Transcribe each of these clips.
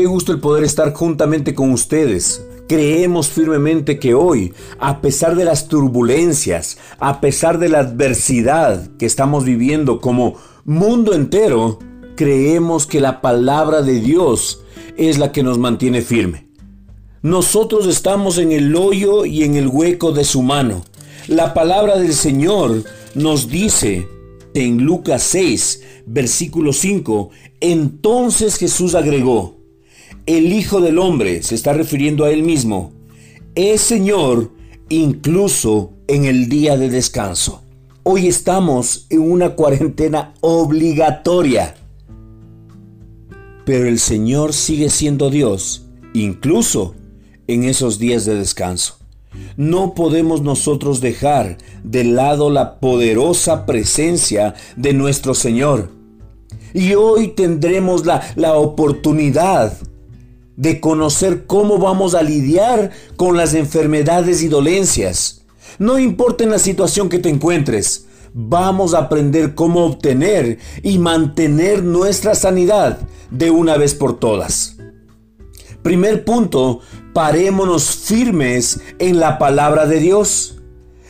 Qué gusto el poder estar juntamente con ustedes. Creemos firmemente que hoy, a pesar de las turbulencias, a pesar de la adversidad que estamos viviendo como mundo entero, creemos que la palabra de Dios es la que nos mantiene firme. Nosotros estamos en el hoyo y en el hueco de su mano. La palabra del Señor nos dice en Lucas 6, versículo 5, entonces Jesús agregó, el Hijo del Hombre, se está refiriendo a él mismo, es Señor incluso en el día de descanso. Hoy estamos en una cuarentena obligatoria, pero el Señor sigue siendo Dios, incluso en esos días de descanso. No podemos nosotros dejar de lado la poderosa presencia de nuestro Señor. Y hoy tendremos la, la oportunidad de conocer cómo vamos a lidiar con las enfermedades y dolencias. No importa en la situación que te encuentres, vamos a aprender cómo obtener y mantener nuestra sanidad de una vez por todas. Primer punto, parémonos firmes en la palabra de Dios.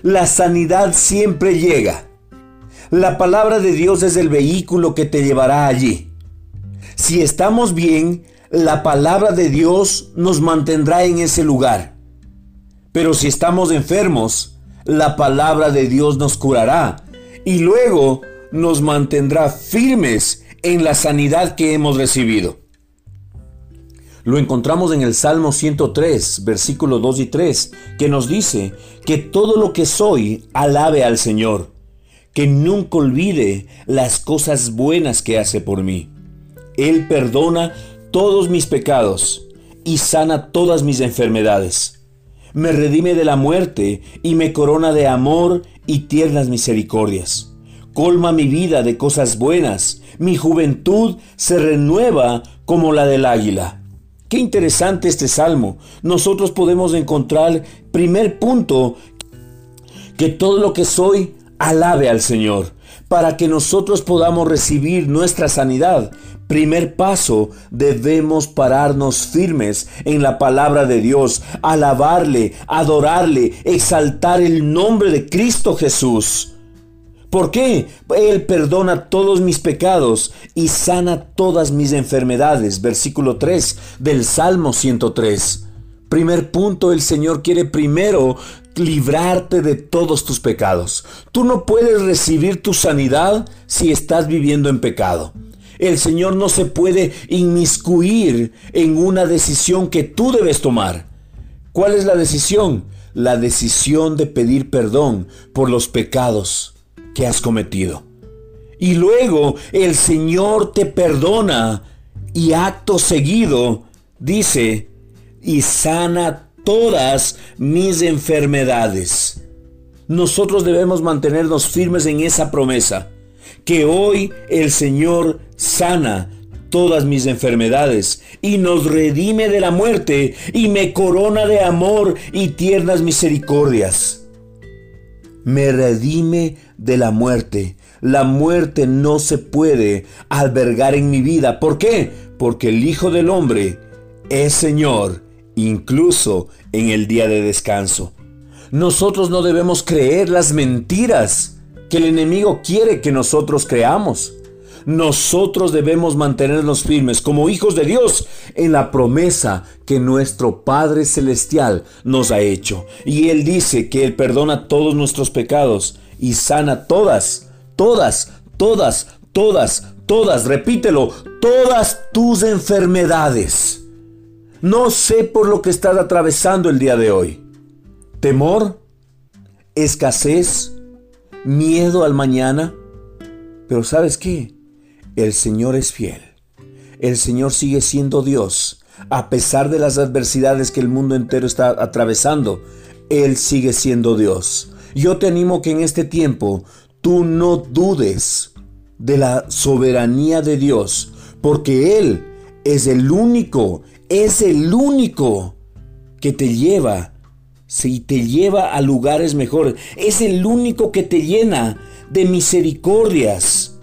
La sanidad siempre llega. La palabra de Dios es el vehículo que te llevará allí. Si estamos bien, la palabra de Dios nos mantendrá en ese lugar. Pero si estamos enfermos, la palabra de Dios nos curará y luego nos mantendrá firmes en la sanidad que hemos recibido. Lo encontramos en el Salmo 103, versículos 2 y 3, que nos dice que todo lo que soy alabe al Señor, que nunca olvide las cosas buenas que hace por mí. Él perdona todos mis pecados y sana todas mis enfermedades. Me redime de la muerte y me corona de amor y tiernas misericordias. Colma mi vida de cosas buenas, mi juventud se renueva como la del águila. Qué interesante este salmo. Nosotros podemos encontrar, primer punto, que todo lo que soy alabe al Señor, para que nosotros podamos recibir nuestra sanidad. Primer paso, debemos pararnos firmes en la palabra de Dios, alabarle, adorarle, exaltar el nombre de Cristo Jesús. ¿Por qué? Él perdona todos mis pecados y sana todas mis enfermedades. Versículo 3 del Salmo 103. Primer punto, el Señor quiere primero librarte de todos tus pecados. Tú no puedes recibir tu sanidad si estás viviendo en pecado. El Señor no se puede inmiscuir en una decisión que tú debes tomar. ¿Cuál es la decisión? La decisión de pedir perdón por los pecados que has cometido. Y luego el Señor te perdona y acto seguido dice, y sana todas mis enfermedades. Nosotros debemos mantenernos firmes en esa promesa, que hoy el Señor sana todas mis enfermedades y nos redime de la muerte y me corona de amor y tiernas misericordias me redime de la muerte. La muerte no se puede albergar en mi vida. ¿Por qué? Porque el Hijo del Hombre es Señor, incluso en el día de descanso. Nosotros no debemos creer las mentiras que el enemigo quiere que nosotros creamos nosotros debemos mantenernos firmes como hijos de Dios en la promesa que nuestro Padre Celestial nos ha hecho. Y Él dice que Él perdona todos nuestros pecados y sana todas, todas, todas, todas, todas, repítelo, todas tus enfermedades. No sé por lo que estás atravesando el día de hoy. Temor, escasez, miedo al mañana. Pero ¿sabes qué? El Señor es fiel. El Señor sigue siendo Dios. A pesar de las adversidades que el mundo entero está atravesando, Él sigue siendo Dios. Yo te animo que en este tiempo tú no dudes de la soberanía de Dios, porque Él es el único, es el único que te lleva, si te lleva a lugares mejores, es el único que te llena de misericordias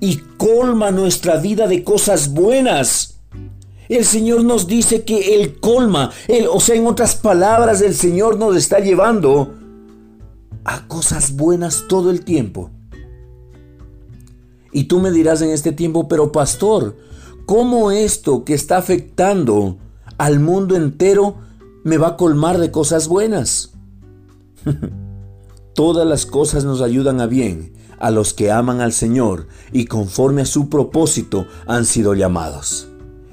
y colma nuestra vida de cosas buenas. El Señor nos dice que Él colma, o sea, en otras palabras, el Señor nos está llevando a cosas buenas todo el tiempo. Y tú me dirás en este tiempo, pero pastor, ¿cómo esto que está afectando al mundo entero me va a colmar de cosas buenas? Todas las cosas nos ayudan a bien a los que aman al Señor y conforme a su propósito han sido llamados.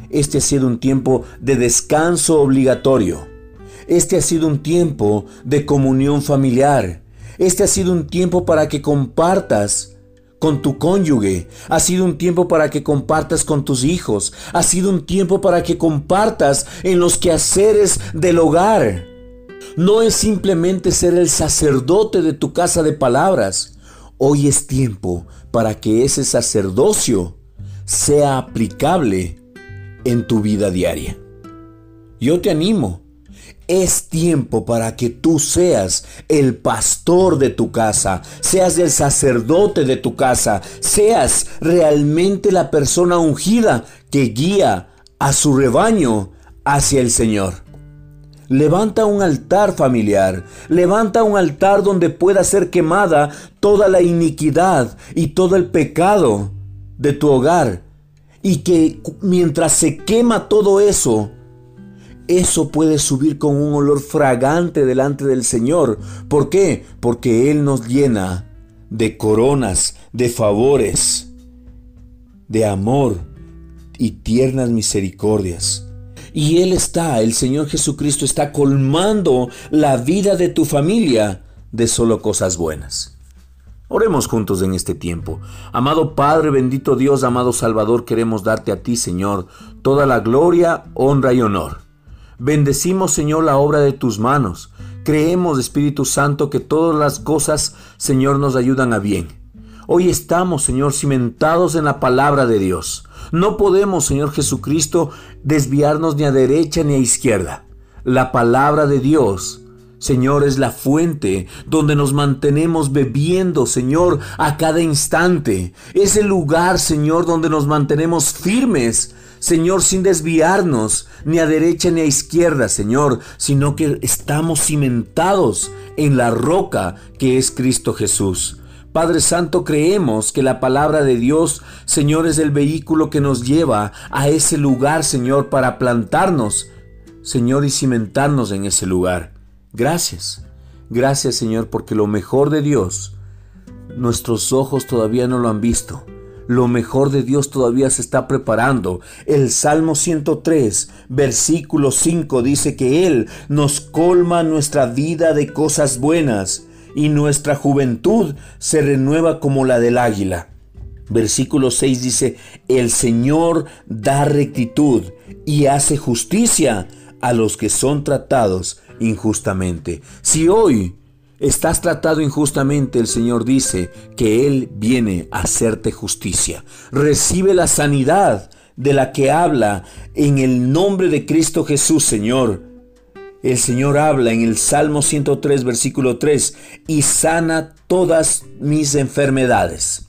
Este ha sido un tiempo de descanso obligatorio. Este ha sido un tiempo de comunión familiar. Este ha sido un tiempo para que compartas con tu cónyuge. Ha sido un tiempo para que compartas con tus hijos. Ha sido un tiempo para que compartas en los quehaceres del hogar. No es simplemente ser el sacerdote de tu casa de palabras. Hoy es tiempo para que ese sacerdocio sea aplicable en tu vida diaria. Yo te animo. Es tiempo para que tú seas el pastor de tu casa, seas el sacerdote de tu casa, seas realmente la persona ungida que guía a su rebaño hacia el Señor. Levanta un altar familiar, levanta un altar donde pueda ser quemada toda la iniquidad y todo el pecado de tu hogar y que mientras se quema todo eso, eso puede subir con un olor fragante delante del Señor. ¿Por qué? Porque Él nos llena de coronas, de favores, de amor y tiernas misericordias. Y Él está, el Señor Jesucristo está colmando la vida de tu familia de solo cosas buenas. Oremos juntos en este tiempo. Amado Padre, bendito Dios, amado Salvador, queremos darte a ti, Señor, toda la gloria, honra y honor. Bendecimos, Señor, la obra de tus manos. Creemos, Espíritu Santo, que todas las cosas, Señor, nos ayudan a bien. Hoy estamos, Señor, cimentados en la palabra de Dios. No podemos, Señor Jesucristo, desviarnos ni a derecha ni a izquierda. La palabra de Dios Señor, es la fuente donde nos mantenemos bebiendo, Señor, a cada instante. Es el lugar, Señor, donde nos mantenemos firmes, Señor, sin desviarnos ni a derecha ni a izquierda, Señor, sino que estamos cimentados en la roca que es Cristo Jesús. Padre Santo, creemos que la palabra de Dios, Señor, es el vehículo que nos lleva a ese lugar, Señor, para plantarnos, Señor, y cimentarnos en ese lugar. Gracias. Gracias Señor porque lo mejor de Dios, nuestros ojos todavía no lo han visto. Lo mejor de Dios todavía se está preparando. El Salmo 103, versículo 5 dice que Él nos colma nuestra vida de cosas buenas y nuestra juventud se renueva como la del águila. Versículo 6 dice, el Señor da rectitud y hace justicia a los que son tratados injustamente. Si hoy estás tratado injustamente, el Señor dice que Él viene a hacerte justicia. Recibe la sanidad de la que habla en el nombre de Cristo Jesús, Señor. El Señor habla en el Salmo 103, versículo 3, y sana todas mis enfermedades.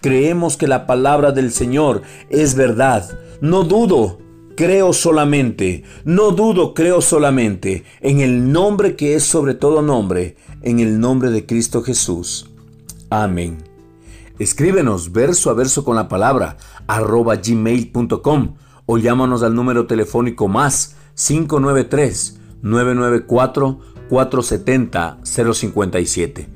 Creemos que la palabra del Señor es verdad. No dudo creo solamente, no dudo, creo solamente en el nombre que es sobre todo nombre, en el nombre de Cristo Jesús. Amén. Escríbenos verso a verso con la palabra arroba gmail.com o llámanos al número telefónico más 593 994 470 057.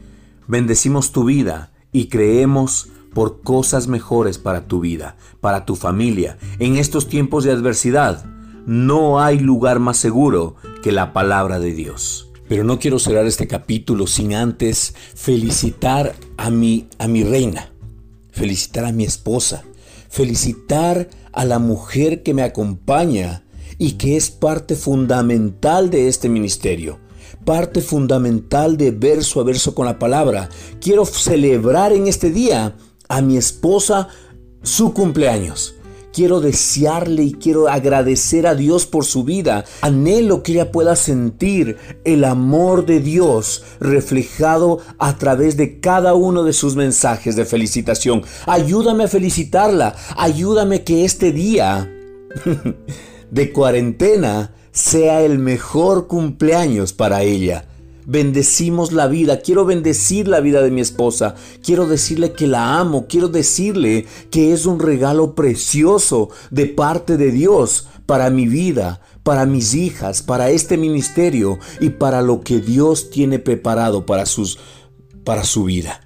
Bendecimos tu vida y creemos por cosas mejores para tu vida, para tu familia. En estos tiempos de adversidad, no hay lugar más seguro que la palabra de Dios. Pero no quiero cerrar este capítulo sin antes felicitar a mi, a mi reina, felicitar a mi esposa, felicitar a la mujer que me acompaña y que es parte fundamental de este ministerio parte fundamental de verso a verso con la palabra. Quiero celebrar en este día a mi esposa su cumpleaños. Quiero desearle y quiero agradecer a Dios por su vida. Anhelo que ella pueda sentir el amor de Dios reflejado a través de cada uno de sus mensajes de felicitación. Ayúdame a felicitarla. Ayúdame que este día de cuarentena sea el mejor cumpleaños para ella. Bendecimos la vida, quiero bendecir la vida de mi esposa, quiero decirle que la amo, quiero decirle que es un regalo precioso de parte de Dios para mi vida, para mis hijas, para este ministerio y para lo que Dios tiene preparado para sus para su vida.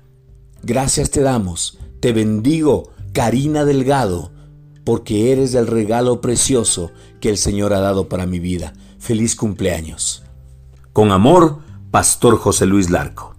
Gracias te damos. Te bendigo, Karina Delgado, porque eres el regalo precioso que el Señor ha dado para mi vida. Feliz cumpleaños. Con amor, Pastor José Luis Larco.